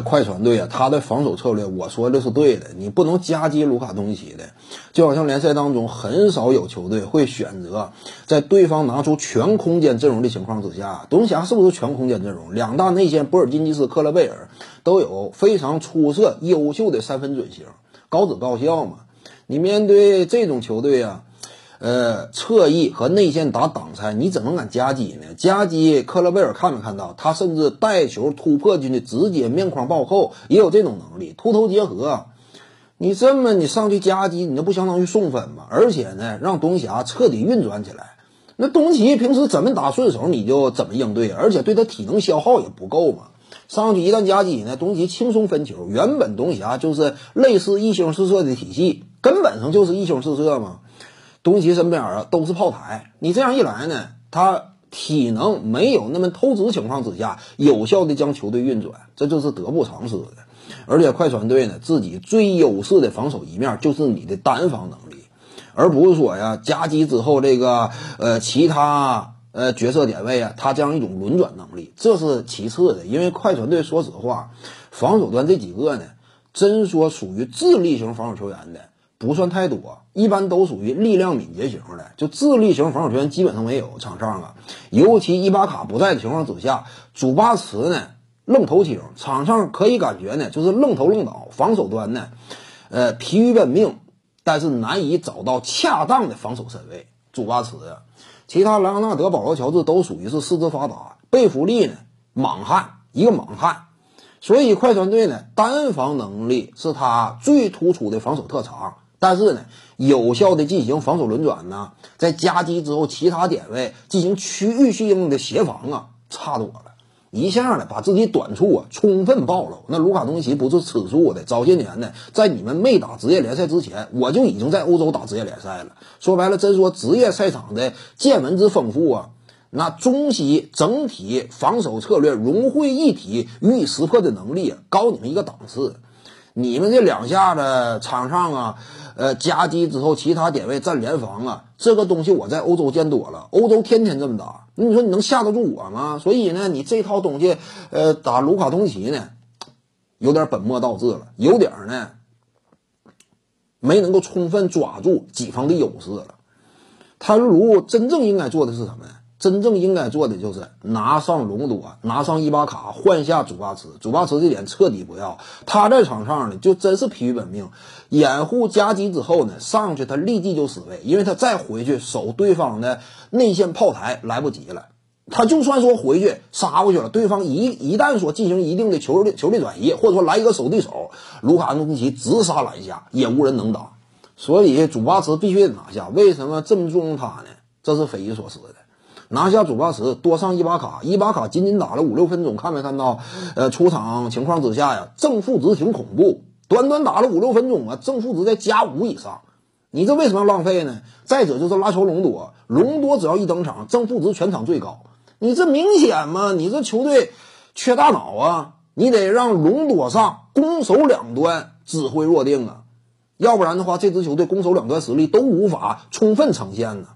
快船队啊，他的防守策略，我说的是对的，你不能夹击卢卡东奇的。就好像联赛当中很少有球队会选择在对方拿出全空间阵容的情况之下，独行侠是不是全空间阵容？两大内线波尔津吉斯、克勒贝尔都有非常出色、优秀的三分准星，高指高效嘛。你面对这种球队啊。呃，侧翼和内线打挡拆，你怎么敢夹击呢？夹击克勒贝尔看没看到？他甚至带球突破进去，直接面框暴扣，也有这种能力，秃头结合。你这么你上去夹击，你那不相当于送分吗？而且呢，让东侠彻底运转起来。那东契平时怎么打顺手，你就怎么应对，而且对他体能消耗也不够嘛。上去一旦夹击呢，东契轻松分球。原本东侠就是类似一星四射的体系，根本上就是一星四射嘛。东契身边啊都是炮台，你这样一来呢，他体能没有那么透支情况之下，有效的将球队运转，这就是得不偿失的。而且快船队呢，自己最优势的防守一面就是你的单防能力，而不是说呀夹击之后这个呃其他呃角色点位啊，他这样一种轮转能力，这是其次的。因为快船队说实话，防守端这几个呢，真说属于智力型防守球员的。不算太多，一般都属于力量敏捷型的，就智力型防守球员基本上没有场上啊。尤其伊巴卡不在的情况之下，祖巴茨呢愣头青，场上可以感觉呢就是愣头愣脑，防守端呢，呃疲于奔命，但是难以找到恰当的防守身位。祖巴茨啊，其他莱昂纳德、保罗、乔治都属于是四肢发达，贝弗利呢莽汉，一个莽汉。所以快船队呢单防能力是他最突出的防守特长。但是呢，有效的进行防守轮转呢，在夹击之后，其他点位进行区域性的协防啊，差多了。一下呢，把自己短处啊充分暴露。那卢卡东奇不是吃素的，早些年呢，在你们没打职业联赛之前，我就已经在欧洲打职业联赛了。说白了，真说职业赛场的见闻之丰富啊，那中西整体防守策略融汇一体、予以识破的能力，高你们一个档次。你们这两下子场上啊。呃，夹击之后，其他点位站联防啊，这个东西我在欧洲见多了，欧洲天天这么打。那你说你能吓得住我吗？所以呢，你这套东西，呃，打卢卡东奇呢，有点本末倒置了，有点呢，没能够充分抓住己方的优势了。他如真正应该做的是什么呀？真正应该做的就是拿上隆多，拿上伊巴卡，换下祖巴茨。祖巴茨这点彻底不要，他在场上呢就真是疲于奔命，掩护夹击之后呢上去他立即就失位，因为他再回去守对方的内线炮台来不及了。他就算说回去杀过去了，对方一一旦说进行一定的球的球的转移，或者说来一个守地手，卢卡东奇直杀篮下也无人能挡。所以祖巴茨必须得拿下。为什么这么重用他呢？这是匪夷所思的。拿下主巴茨，多上伊巴卡，伊巴卡仅仅打了五六分钟，看没看到？呃，出场情况之下呀，正负值挺恐怖，短短打了五六分钟啊，正负值在加五以上，你这为什么要浪费呢？再者就是拉乔隆多，隆多只要一登场，正负值全场最高，你这明显嘛？你这球队缺大脑啊！你得让隆多上攻守两端指挥若定啊，要不然的话，这支球队攻守两端实力都无法充分呈现呢。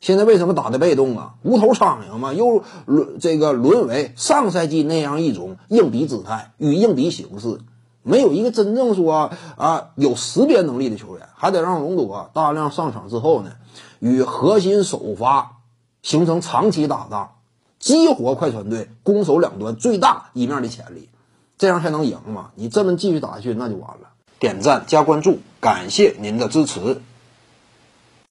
现在为什么打的被动啊？无头苍蝇嘛，又沦这个沦为上赛季那样一种应敌姿态与应敌形式，没有一个真正说啊有识别能力的球员，还得让隆多大量上场之后呢，与核心首发形成长期搭档，激活快船队攻守两端最大一面的潜力，这样才能赢嘛。你这么继续打下去，那就完了。点赞加关注，感谢您的支持。